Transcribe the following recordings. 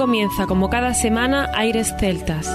comienza, como cada semana, Aires Celtas.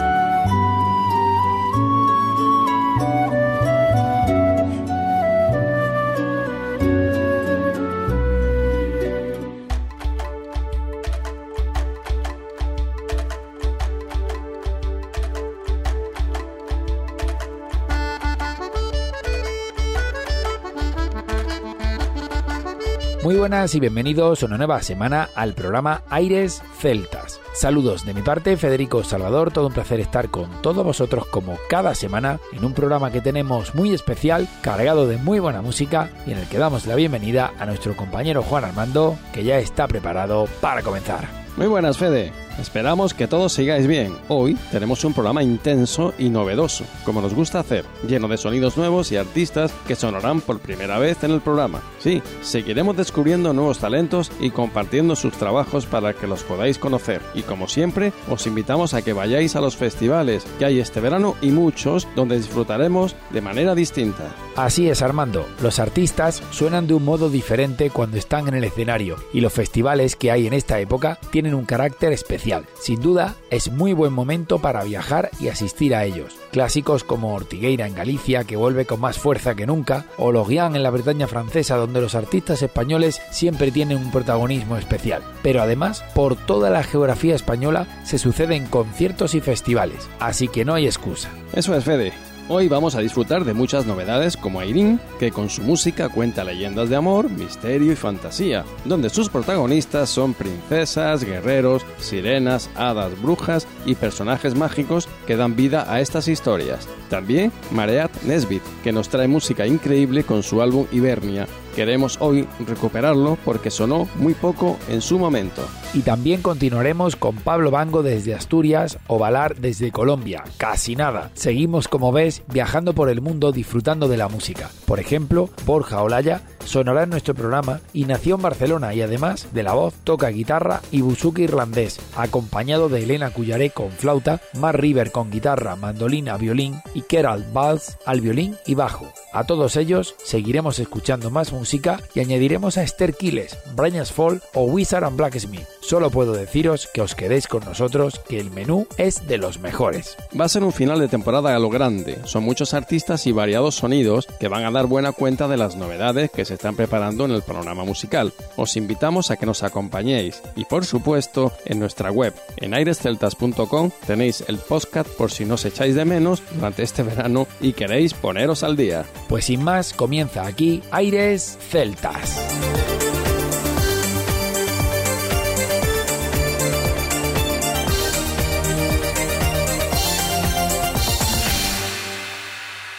Muy buenas y bienvenidos una nueva semana al programa Aires Celtas. Saludos de mi parte, Federico Salvador, todo un placer estar con todos vosotros como cada semana en un programa que tenemos muy especial, cargado de muy buena música y en el que damos la bienvenida a nuestro compañero Juan Armando, que ya está preparado para comenzar. Muy buenas, Fede. Esperamos que todos sigáis bien. Hoy tenemos un programa intenso y novedoso, como nos gusta hacer, lleno de sonidos nuevos y artistas que sonarán por primera vez en el programa. Sí, seguiremos descubriendo nuevos talentos y compartiendo sus trabajos para que los podáis conocer. Y como siempre, os invitamos a que vayáis a los festivales que hay este verano y muchos donde disfrutaremos de manera distinta. Así es, Armando. Los artistas suenan de un modo diferente cuando están en el escenario y los festivales que hay en esta época tienen un carácter especial sin duda, es muy buen momento para viajar y asistir a ellos. Clásicos como Ortigueira en Galicia, que vuelve con más fuerza que nunca, o Logian en la Bretaña francesa, donde los artistas españoles siempre tienen un protagonismo especial. Pero además, por toda la geografía española se suceden conciertos y festivales, así que no hay excusa. Eso es, Fede. Hoy vamos a disfrutar de muchas novedades como Airin, que con su música cuenta leyendas de amor, misterio y fantasía, donde sus protagonistas son princesas, guerreros, sirenas, hadas, brujas y personajes mágicos que dan vida a estas historias. También Mareat Nesbit, que nos trae música increíble con su álbum Hibernia, Queremos hoy recuperarlo porque sonó muy poco en su momento. Y también continuaremos con Pablo Bango desde Asturias o Valar desde Colombia. Casi nada. Seguimos, como ves, viajando por el mundo disfrutando de la música. Por ejemplo, Borja Olaya sonará en nuestro programa y nació en Barcelona y además de la voz toca guitarra y buzuki irlandés, acompañado de Elena Cuyaré con flauta, Mar River con guitarra, mandolina, violín y Kerald Valls al violín y bajo. A todos ellos seguiremos escuchando más música y añadiremos a Esther Quiles, Brian Fall o Wizard and Blacksmith. Solo puedo deciros que os quedéis con nosotros, que el menú es de los mejores. Va a ser un final de temporada a lo grande. Son muchos artistas y variados sonidos que van a dar buena cuenta de las novedades que se están preparando en el panorama musical. Os invitamos a que nos acompañéis y por supuesto en nuestra web en airesceltas.com tenéis el podcast por si nos echáis de menos durante este verano y queréis poneros al día. Pues sin más, comienza aquí Aires Celtas.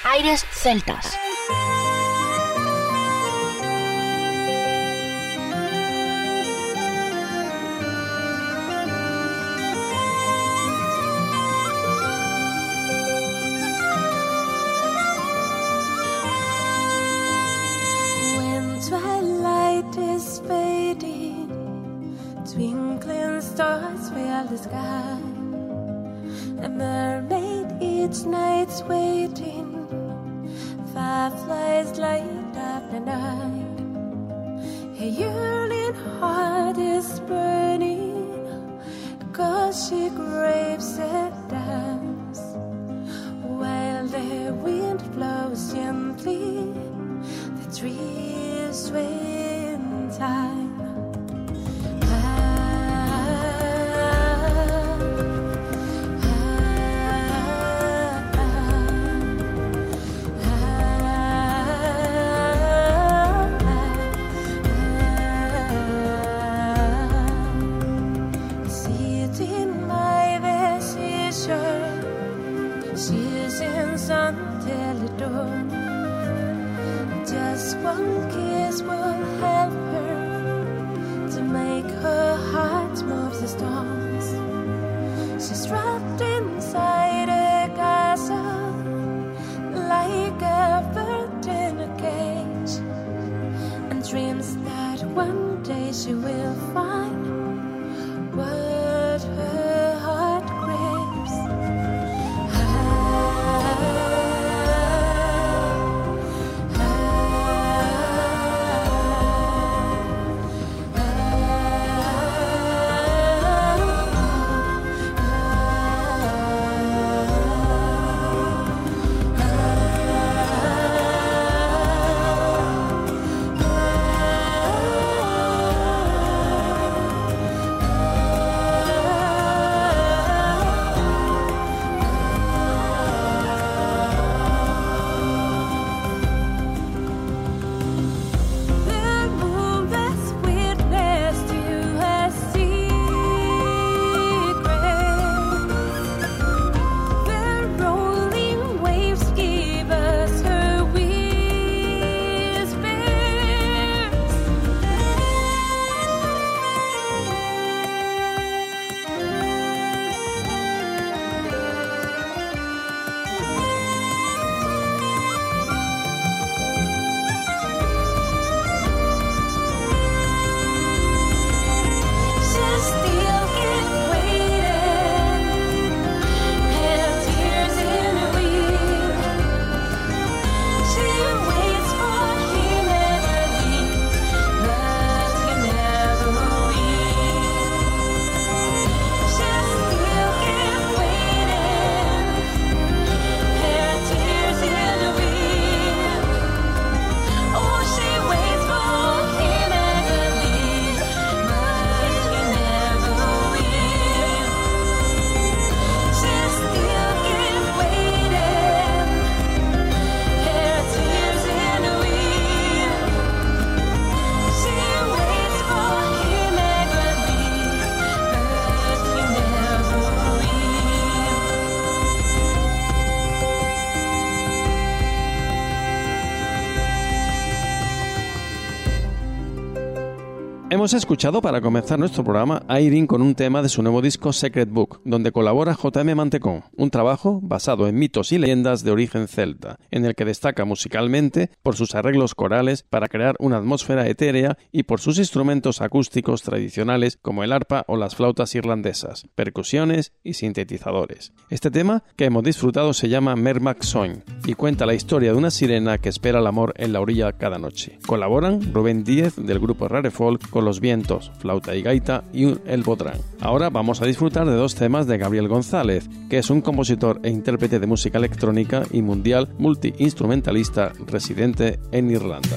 Aires Celtas. The sky. A mermaid each night's waiting. Fireflies light up the night. Her yearning heart is burning. Cause she craves a dance. While the wind blows gently, the trees sway in time. Hemos escuchado para comenzar nuestro programa a Irene con un tema de su nuevo disco Secret Book, donde colabora JM Mantecón, un trabajo basado en mitos y leyendas de origen celta, en el que destaca musicalmente por sus arreglos corales para crear una atmósfera etérea y por sus instrumentos acústicos tradicionales como el arpa o las flautas irlandesas, percusiones y sintetizadores. Este tema que hemos disfrutado se llama Mermac Soin y cuenta la historia de una sirena que espera el amor en la orilla cada noche. Colaboran Rubén Díez del grupo Rare Folk con los vientos, flauta y gaita y el bodrán. Ahora vamos a disfrutar de dos temas de Gabriel González, que es un compositor e intérprete de música electrónica y mundial multiinstrumentalista residente en Irlanda.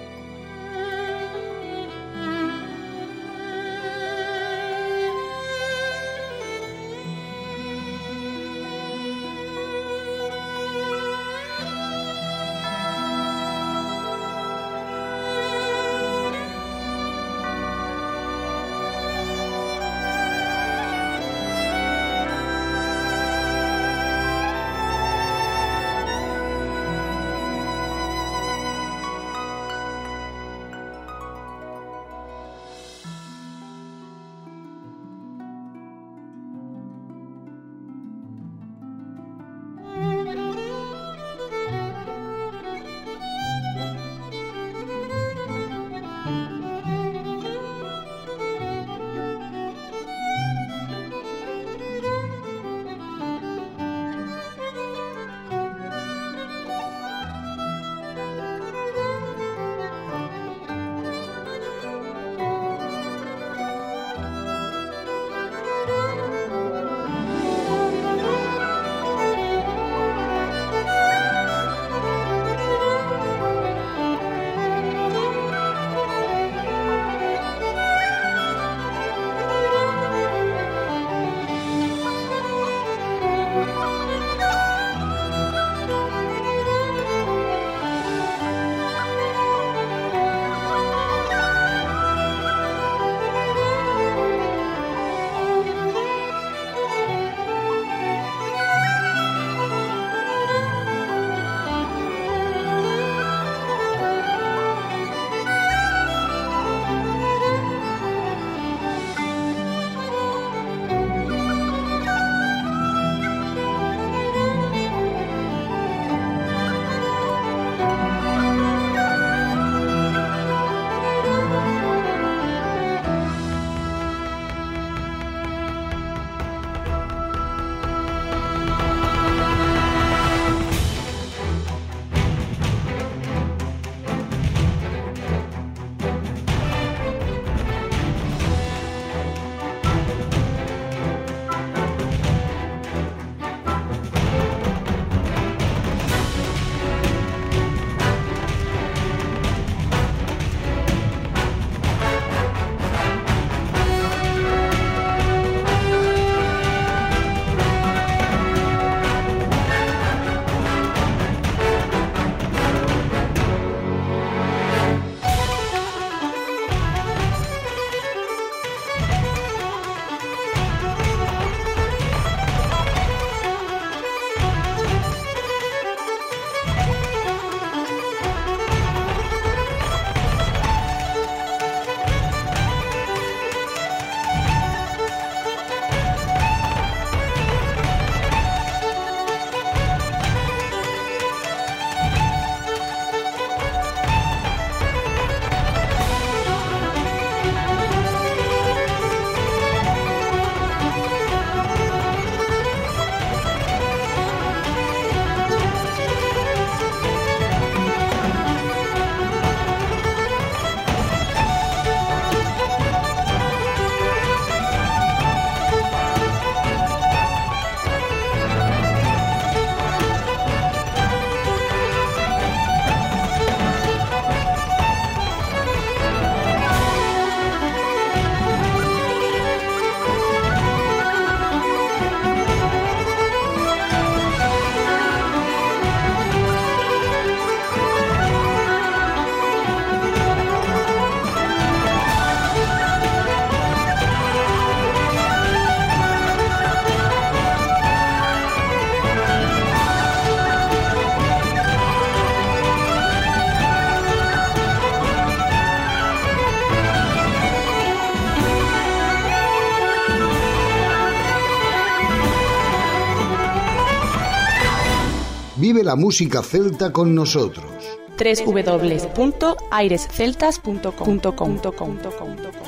La música celta con nosotros. www.airesceltas.com.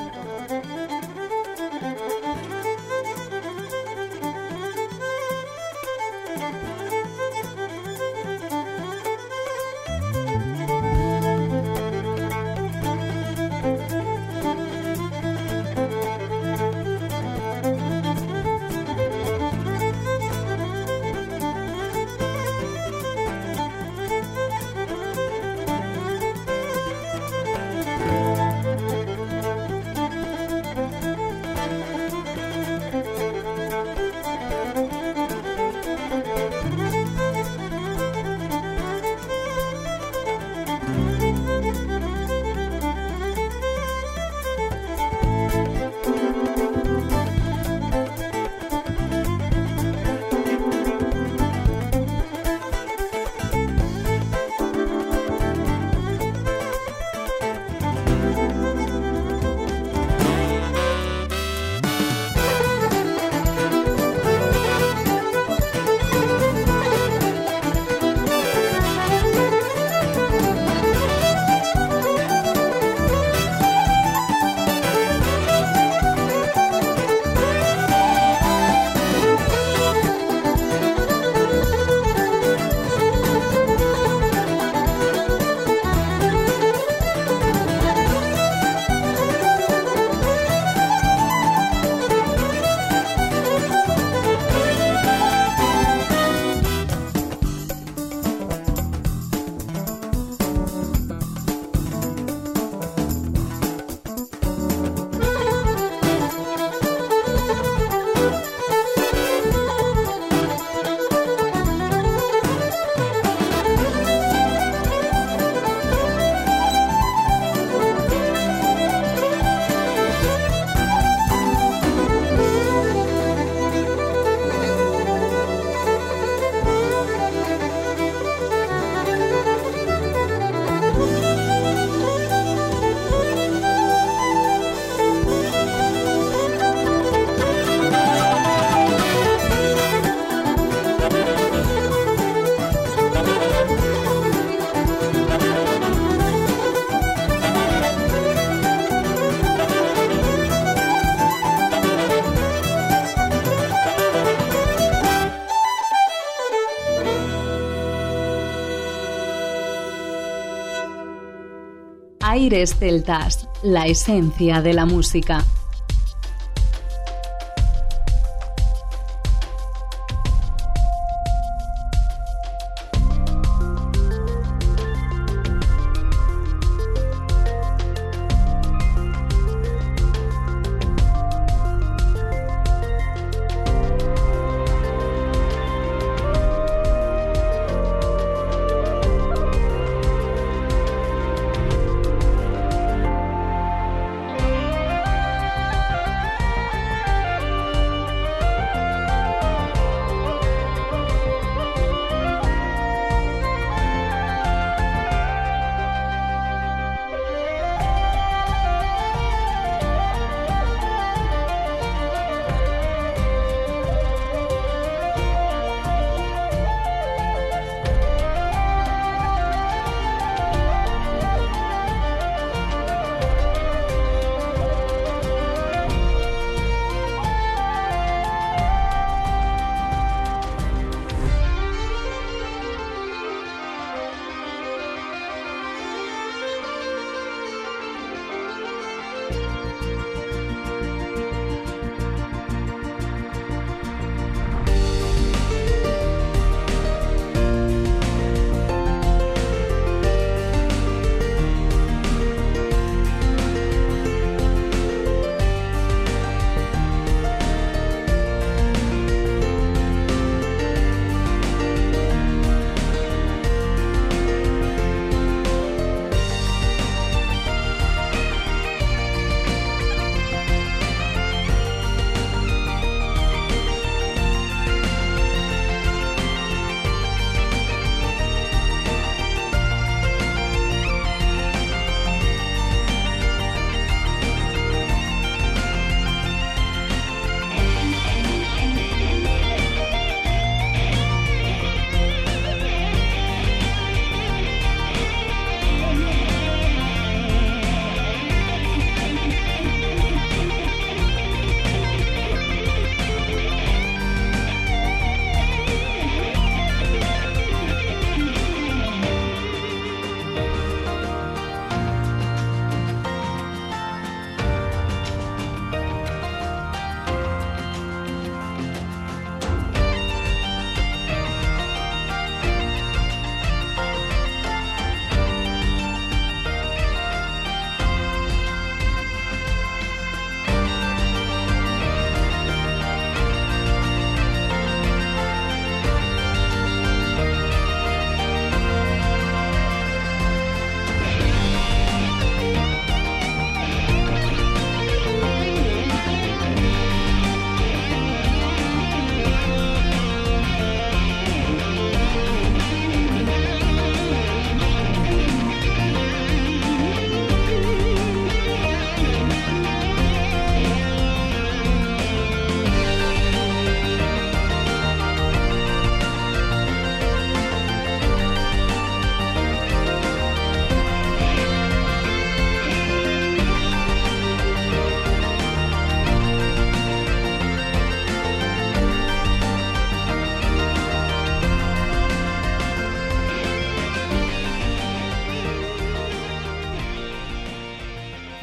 Celtas, la esencia de la música.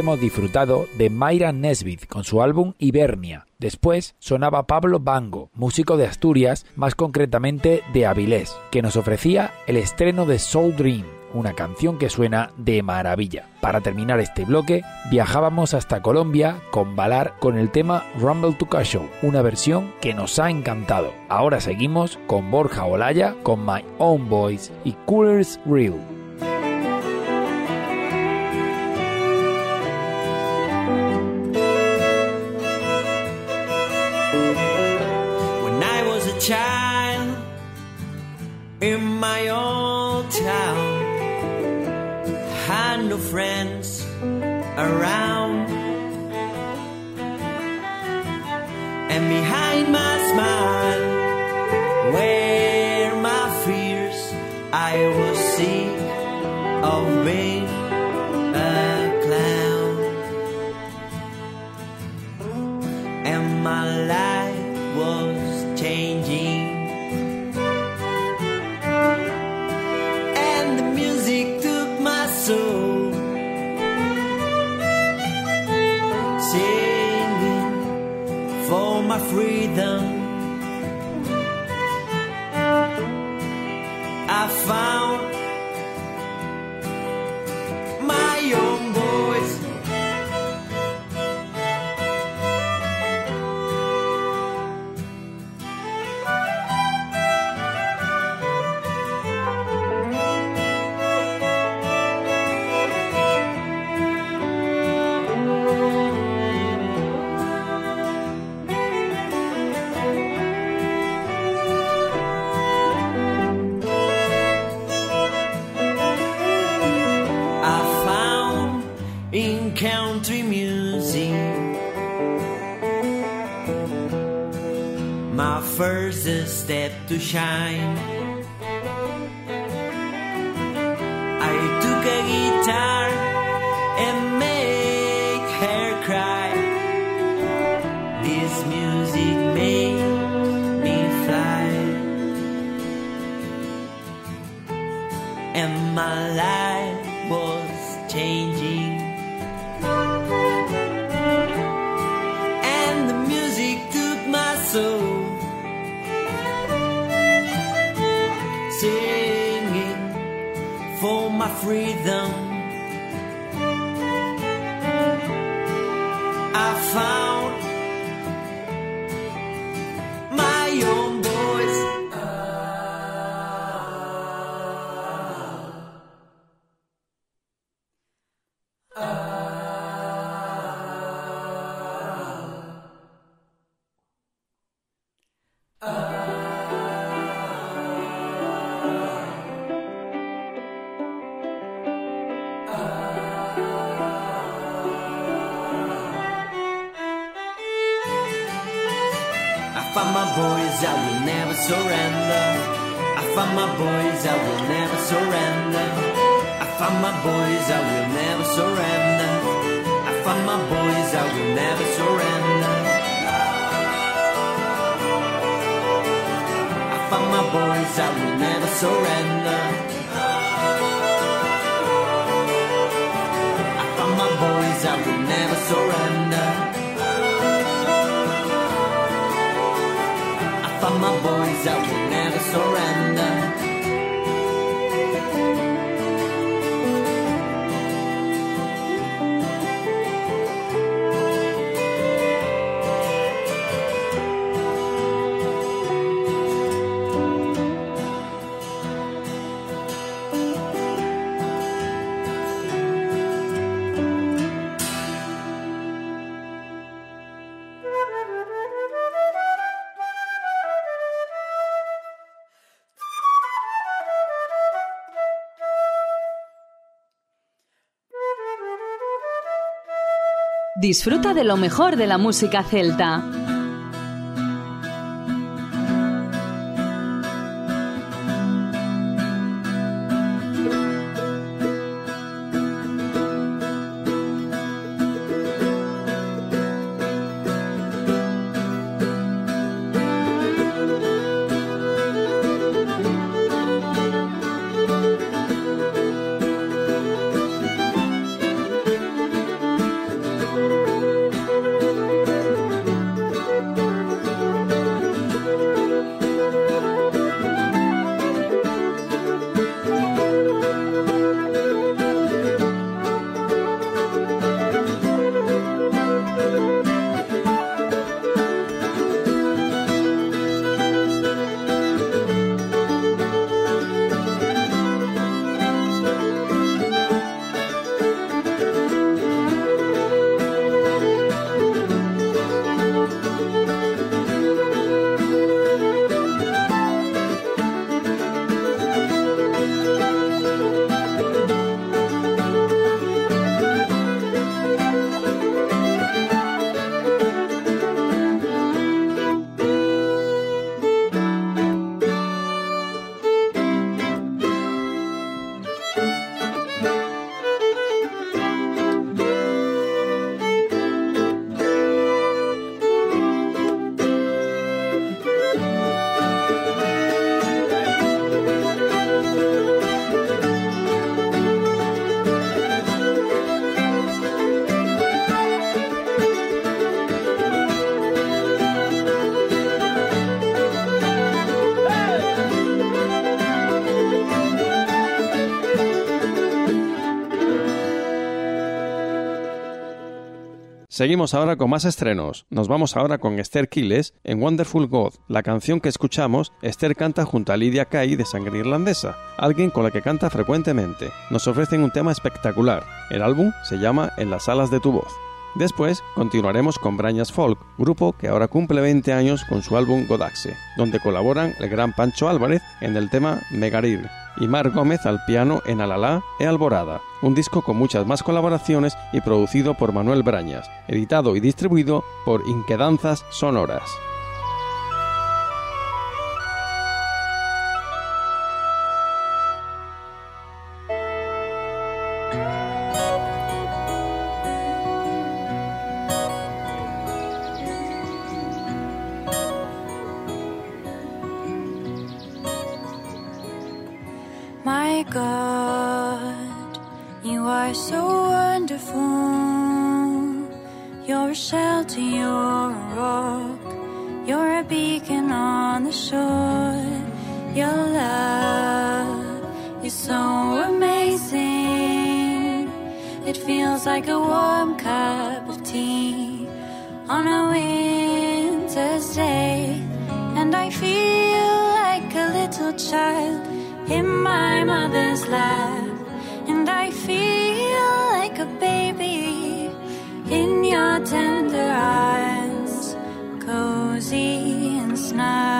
Hemos disfrutado de Mayra Nesbitt con su álbum Hibernia. Después sonaba Pablo Bango, músico de Asturias, más concretamente de Avilés, que nos ofrecía el estreno de Soul Dream, una canción que suena de maravilla. Para terminar este bloque, viajábamos hasta Colombia con Balar con el tema Rumble to Show, una versión que nos ha encantado. Ahora seguimos con Borja Olaya, con My Own Voice y Coolers Real. Step to shine. Disfruta de lo mejor de la música celta. Seguimos ahora con más estrenos. Nos vamos ahora con Esther Quiles en Wonderful God. La canción que escuchamos, Esther canta junto a Lydia Kay de sangre irlandesa, alguien con la que canta frecuentemente. Nos ofrecen un tema espectacular. El álbum se llama En las alas de tu voz. Después continuaremos con Brañas Folk, grupo que ahora cumple 20 años con su álbum Godaxe, donde colaboran el gran Pancho Álvarez en el tema Megarir y Mar Gómez al piano en Alalá e Alborada, un disco con muchas más colaboraciones y producido por Manuel Brañas, editado y distribuido por Inquedanzas Sonoras. My God, you are so wonderful. You're a shelter, you're a rock, you're a beacon on the shore. Your love is so amazing. It feels like a warm cup of tea on a winter's day. And I feel like a little child in my mother's lap. And I feel like a baby in your tender arms, cozy and snug,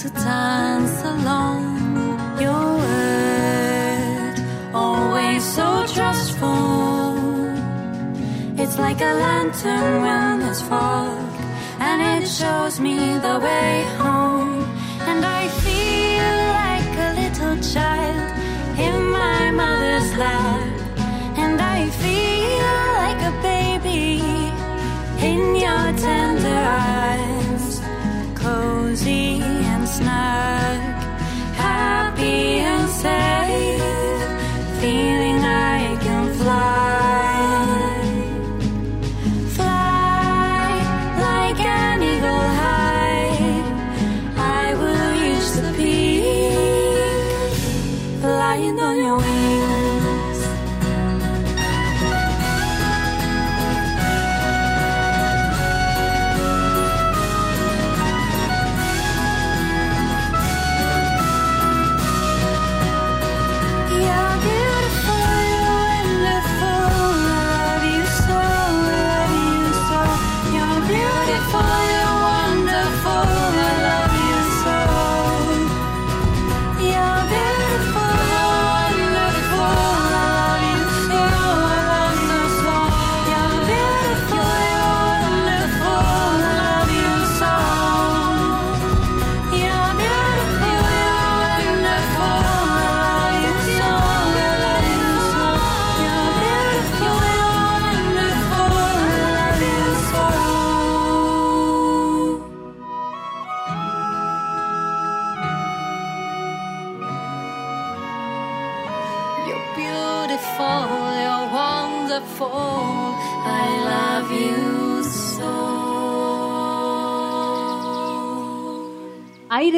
to dance along. Your word, always so trustful. It's like a lantern when there's fog, and it shows me the way home. And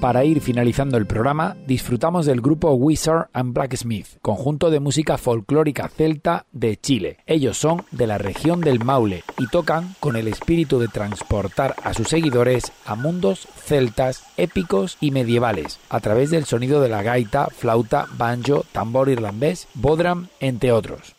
Para ir finalizando el programa, disfrutamos del grupo Wizard and Blacksmith, conjunto de música folclórica celta de Chile. Ellos son de la región del Maule y tocan con el espíritu de transportar a sus seguidores a mundos celtas, épicos y medievales, a través del sonido de la gaita, flauta, banjo, tambor irlandés, bodram, entre otros.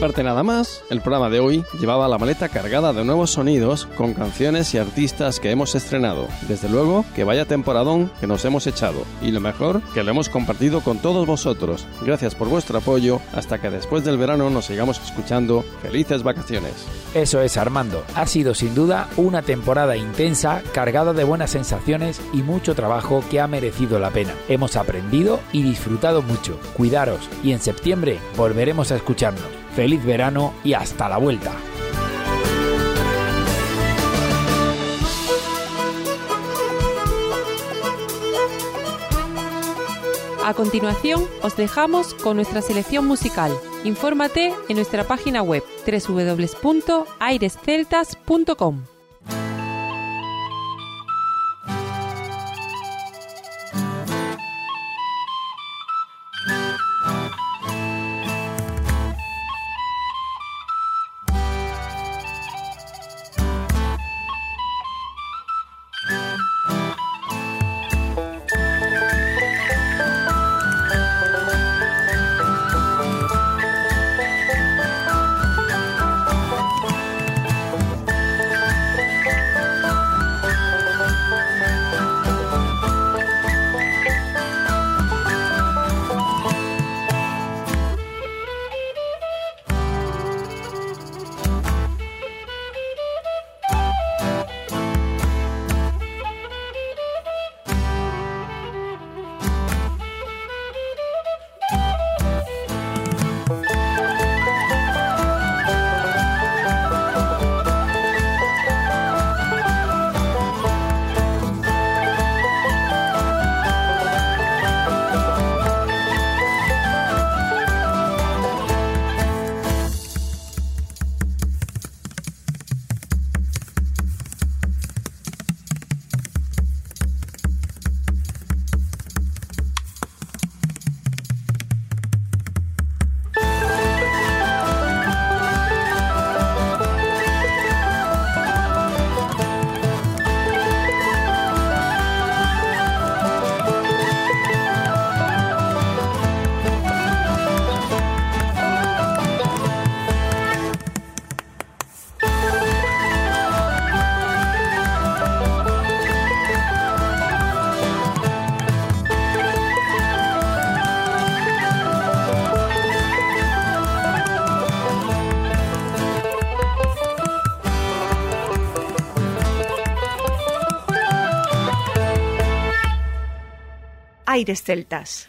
Parte nada más, el programa de hoy llevaba la maleta cargada de nuevos sonidos con canciones y artistas que hemos estrenado. Desde luego que vaya temporadón que nos hemos echado y lo mejor que lo hemos compartido con todos vosotros. Gracias por vuestro apoyo hasta que después del verano nos sigamos escuchando. Felices vacaciones. Eso es Armando, ha sido sin duda una temporada intensa, cargada de buenas sensaciones y mucho trabajo que ha merecido la pena. Hemos aprendido y disfrutado mucho. Cuidaros y en septiembre volveremos a escucharnos. Feliz verano y hasta la vuelta. A continuación, os dejamos con nuestra selección musical. Infórmate en nuestra página web www.airesceltas.com. Aires Celtas.